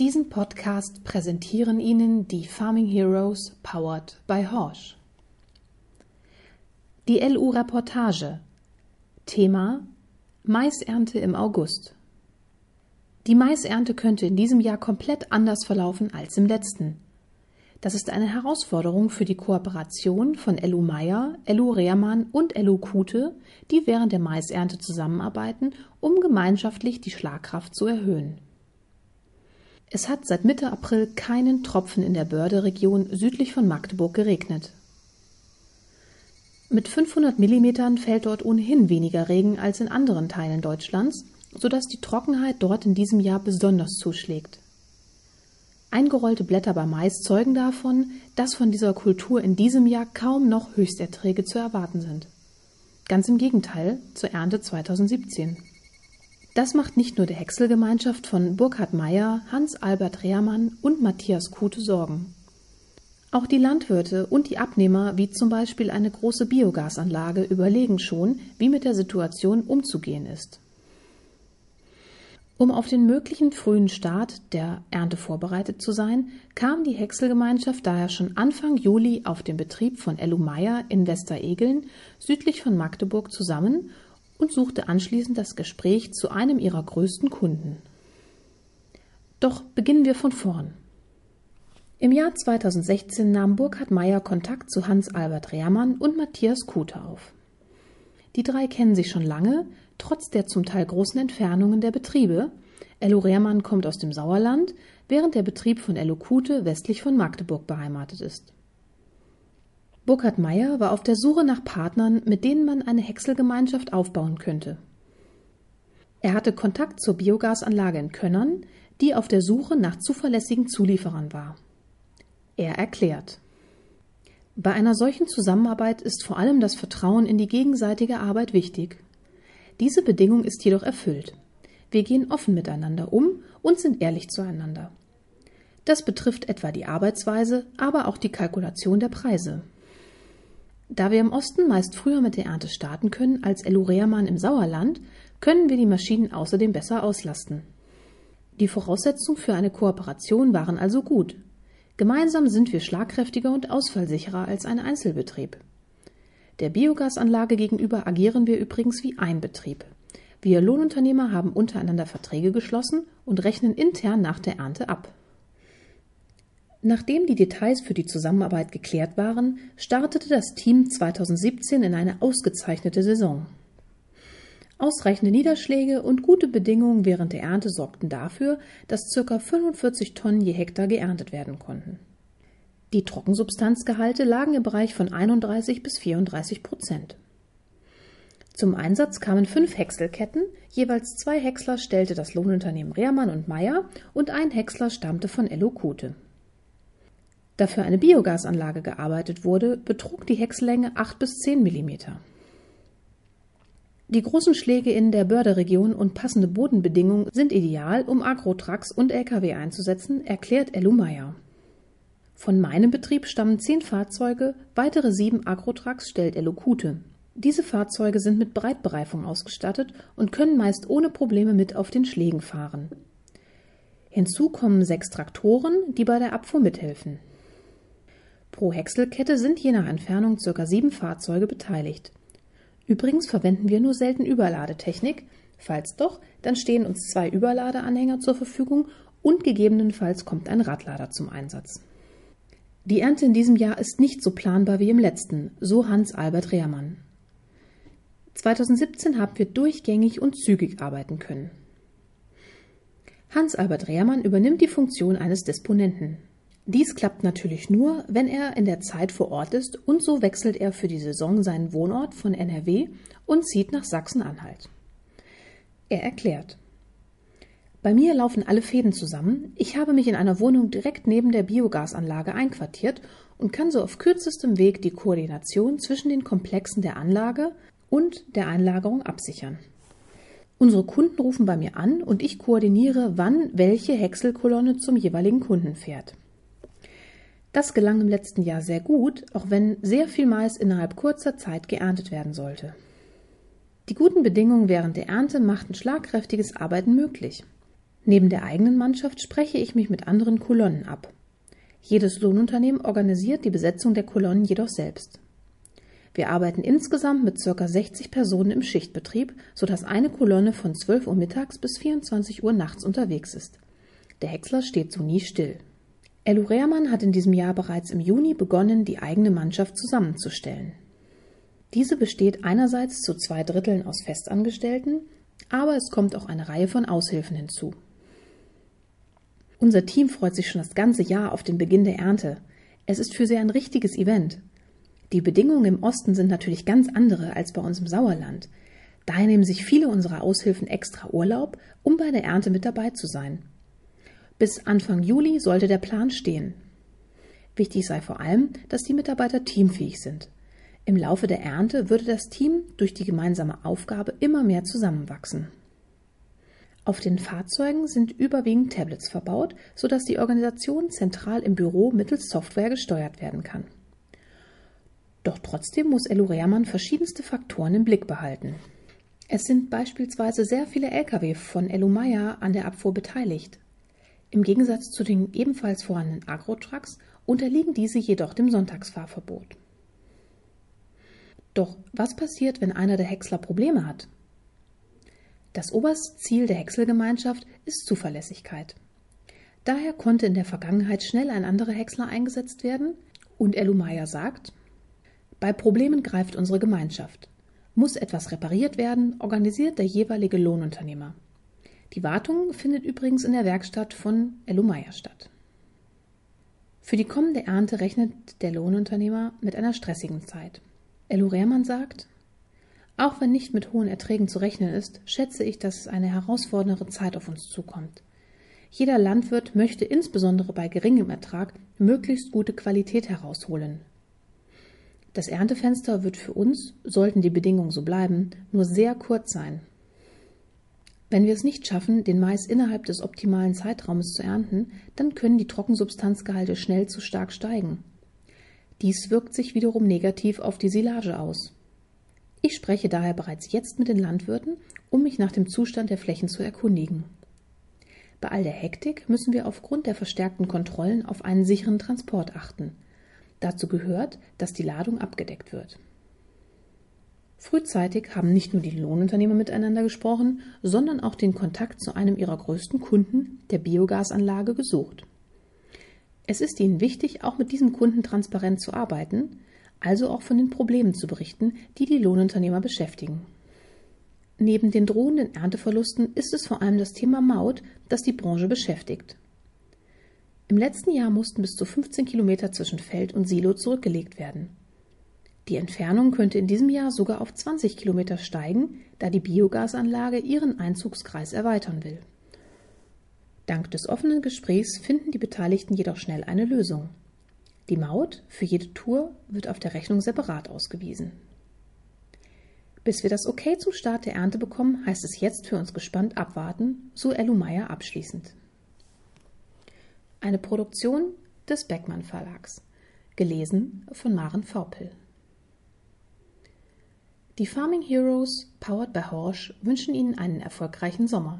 Diesen Podcast präsentieren Ihnen die Farming Heroes powered by Horsch. Die LU Reportage Thema Maisernte im August. Die Maisernte könnte in diesem Jahr komplett anders verlaufen als im letzten. Das ist eine Herausforderung für die Kooperation von LU Meyer, LU Rehrmann und LU Kute, die während der Maisernte zusammenarbeiten, um gemeinschaftlich die Schlagkraft zu erhöhen. Es hat seit Mitte April keinen Tropfen in der Börde-Region südlich von Magdeburg geregnet. Mit 500 Millimetern fällt dort ohnehin weniger Regen als in anderen Teilen Deutschlands, sodass die Trockenheit dort in diesem Jahr besonders zuschlägt. Eingerollte Blätter bei Mais zeugen davon, dass von dieser Kultur in diesem Jahr kaum noch Höchsterträge zu erwarten sind. Ganz im Gegenteil zur Ernte 2017. Das macht nicht nur der Häckselgemeinschaft von Burkhard Meyer, Hans-Albert Rehrmann und Matthias Kute Sorgen. Auch die Landwirte und die Abnehmer, wie zum Beispiel eine große Biogasanlage, überlegen schon, wie mit der Situation umzugehen ist. Um auf den möglichen frühen Start der Ernte vorbereitet zu sein, kam die Häckselgemeinschaft daher schon Anfang Juli auf dem Betrieb von Ellu Meyer in Westeregeln südlich von Magdeburg zusammen und suchte anschließend das Gespräch zu einem ihrer größten Kunden. Doch beginnen wir von vorn. Im Jahr 2016 nahm Burkhard Meyer Kontakt zu Hans-Albert Rehrmann und Matthias Kute auf. Die drei kennen sich schon lange, trotz der zum Teil großen Entfernungen der Betriebe. Ello Rehrmann kommt aus dem Sauerland, während der Betrieb von Ello Kute westlich von Magdeburg beheimatet ist. Burkhard Meyer war auf der Suche nach Partnern, mit denen man eine Häckselgemeinschaft aufbauen könnte. Er hatte Kontakt zur Biogasanlage in Könnern, die auf der Suche nach zuverlässigen Zulieferern war. Er erklärt. Bei einer solchen Zusammenarbeit ist vor allem das Vertrauen in die gegenseitige Arbeit wichtig. Diese Bedingung ist jedoch erfüllt. Wir gehen offen miteinander um und sind ehrlich zueinander. Das betrifft etwa die Arbeitsweise, aber auch die Kalkulation der Preise. Da wir im Osten meist früher mit der Ernte starten können als Elureamann im Sauerland, können wir die Maschinen außerdem besser auslasten. Die Voraussetzungen für eine Kooperation waren also gut. Gemeinsam sind wir schlagkräftiger und ausfallsicherer als ein Einzelbetrieb. Der Biogasanlage gegenüber agieren wir übrigens wie ein Betrieb. Wir Lohnunternehmer haben untereinander Verträge geschlossen und rechnen intern nach der Ernte ab. Nachdem die Details für die Zusammenarbeit geklärt waren, startete das Team 2017 in eine ausgezeichnete Saison. Ausreichende Niederschläge und gute Bedingungen während der Ernte sorgten dafür, dass ca. 45 Tonnen je Hektar geerntet werden konnten. Die Trockensubstanzgehalte lagen im Bereich von 31 bis 34 Prozent. Zum Einsatz kamen fünf Häckselketten, jeweils zwei Häcksler stellte das Lohnunternehmen Rehrmann und Meyer und ein Häcksler stammte von Ello Kute. Da für eine Biogasanlage gearbeitet wurde, betrug die Häcksellänge 8 bis 10 Millimeter. Die großen Schläge in der Börderregion und passende Bodenbedingungen sind ideal, um Agrotrax und Lkw einzusetzen, erklärt Ellu. Von meinem Betrieb stammen zehn Fahrzeuge, weitere sieben Agrotrax stellt Elokute. Diese Fahrzeuge sind mit Breitbereifung ausgestattet und können meist ohne Probleme mit auf den Schlägen fahren. Hinzu kommen sechs Traktoren, die bei der Abfuhr mithelfen. Pro Häckselkette sind je nach Entfernung ca. sieben Fahrzeuge beteiligt. Übrigens verwenden wir nur selten Überladetechnik. Falls doch, dann stehen uns zwei Überladeanhänger zur Verfügung und gegebenenfalls kommt ein Radlader zum Einsatz. Die Ernte in diesem Jahr ist nicht so planbar wie im letzten, so Hans-Albert Rehrmann. 2017 haben wir durchgängig und zügig arbeiten können. Hans-Albert Rehrmann übernimmt die Funktion eines Disponenten. Dies klappt natürlich nur, wenn er in der Zeit vor Ort ist und so wechselt er für die Saison seinen Wohnort von NRW und zieht nach Sachsen-Anhalt. Er erklärt. Bei mir laufen alle Fäden zusammen. Ich habe mich in einer Wohnung direkt neben der Biogasanlage einquartiert und kann so auf kürzestem Weg die Koordination zwischen den Komplexen der Anlage und der Einlagerung absichern. Unsere Kunden rufen bei mir an und ich koordiniere, wann welche Häckselkolonne zum jeweiligen Kunden fährt. Das gelang im letzten Jahr sehr gut, auch wenn sehr viel Mais innerhalb kurzer Zeit geerntet werden sollte. Die guten Bedingungen während der Ernte machten schlagkräftiges Arbeiten möglich. Neben der eigenen Mannschaft spreche ich mich mit anderen Kolonnen ab. Jedes Lohnunternehmen organisiert die Besetzung der Kolonnen jedoch selbst. Wir arbeiten insgesamt mit ca. 60 Personen im Schichtbetrieb, sodass eine Kolonne von 12 Uhr mittags bis 24 Uhr nachts unterwegs ist. Der Häcksler steht so nie still. Ellu Rehrmann hat in diesem Jahr bereits im Juni begonnen, die eigene Mannschaft zusammenzustellen. Diese besteht einerseits zu zwei Dritteln aus Festangestellten, aber es kommt auch eine Reihe von Aushilfen hinzu. Unser Team freut sich schon das ganze Jahr auf den Beginn der Ernte. Es ist für sie ein richtiges Event. Die Bedingungen im Osten sind natürlich ganz andere als bei uns im Sauerland. Daher nehmen sich viele unserer Aushilfen extra Urlaub, um bei der Ernte mit dabei zu sein. Bis Anfang Juli sollte der Plan stehen. Wichtig sei vor allem, dass die Mitarbeiter teamfähig sind. Im Laufe der Ernte würde das Team durch die gemeinsame Aufgabe immer mehr zusammenwachsen. Auf den Fahrzeugen sind überwiegend Tablets verbaut, sodass die Organisation zentral im Büro mittels Software gesteuert werden kann. Doch trotzdem muss Ello Rehrmann verschiedenste Faktoren im Blick behalten. Es sind beispielsweise sehr viele Lkw von Ello Meyer an der Abfuhr beteiligt. Im Gegensatz zu den ebenfalls vorhandenen Agro-Trucks unterliegen diese jedoch dem Sonntagsfahrverbot. Doch was passiert, wenn einer der Häcksler Probleme hat? Das oberste Ziel der Häckselgemeinschaft ist Zuverlässigkeit. Daher konnte in der Vergangenheit schnell ein anderer Häcksler eingesetzt werden und Elumaya sagt, bei Problemen greift unsere Gemeinschaft. Muss etwas repariert werden, organisiert der jeweilige Lohnunternehmer. Die Wartung findet übrigens in der Werkstatt von Elumaya statt. Für die kommende Ernte rechnet der Lohnunternehmer mit einer stressigen Zeit. Elu Rehrmann sagt, auch wenn nicht mit hohen Erträgen zu rechnen ist, schätze ich, dass eine herausfordernde Zeit auf uns zukommt. Jeder Landwirt möchte insbesondere bei geringem Ertrag möglichst gute Qualität herausholen. Das Erntefenster wird für uns, sollten die Bedingungen so bleiben, nur sehr kurz sein. Wenn wir es nicht schaffen, den Mais innerhalb des optimalen Zeitraumes zu ernten, dann können die Trockensubstanzgehalte schnell zu stark steigen. Dies wirkt sich wiederum negativ auf die Silage aus. Ich spreche daher bereits jetzt mit den Landwirten, um mich nach dem Zustand der Flächen zu erkundigen. Bei all der Hektik müssen wir aufgrund der verstärkten Kontrollen auf einen sicheren Transport achten. Dazu gehört, dass die Ladung abgedeckt wird. Frühzeitig haben nicht nur die Lohnunternehmer miteinander gesprochen, sondern auch den Kontakt zu einem ihrer größten Kunden, der Biogasanlage, gesucht. Es ist ihnen wichtig, auch mit diesem Kunden transparent zu arbeiten, also auch von den Problemen zu berichten, die die Lohnunternehmer beschäftigen. Neben den drohenden Ernteverlusten ist es vor allem das Thema Maut, das die Branche beschäftigt. Im letzten Jahr mussten bis zu 15 Kilometer zwischen Feld und Silo zurückgelegt werden. Die Entfernung könnte in diesem Jahr sogar auf 20 Kilometer steigen, da die Biogasanlage ihren Einzugskreis erweitern will. Dank des offenen Gesprächs finden die Beteiligten jedoch schnell eine Lösung. Die Maut für jede Tour wird auf der Rechnung separat ausgewiesen. Bis wir das Okay zum Start der Ernte bekommen, heißt es jetzt für uns gespannt abwarten, so Ellu Meyer abschließend. Eine Produktion des Beckmann Verlags. Gelesen von Maren Vaupel. Die Farming Heroes, powered by Horsch, wünschen Ihnen einen erfolgreichen Sommer.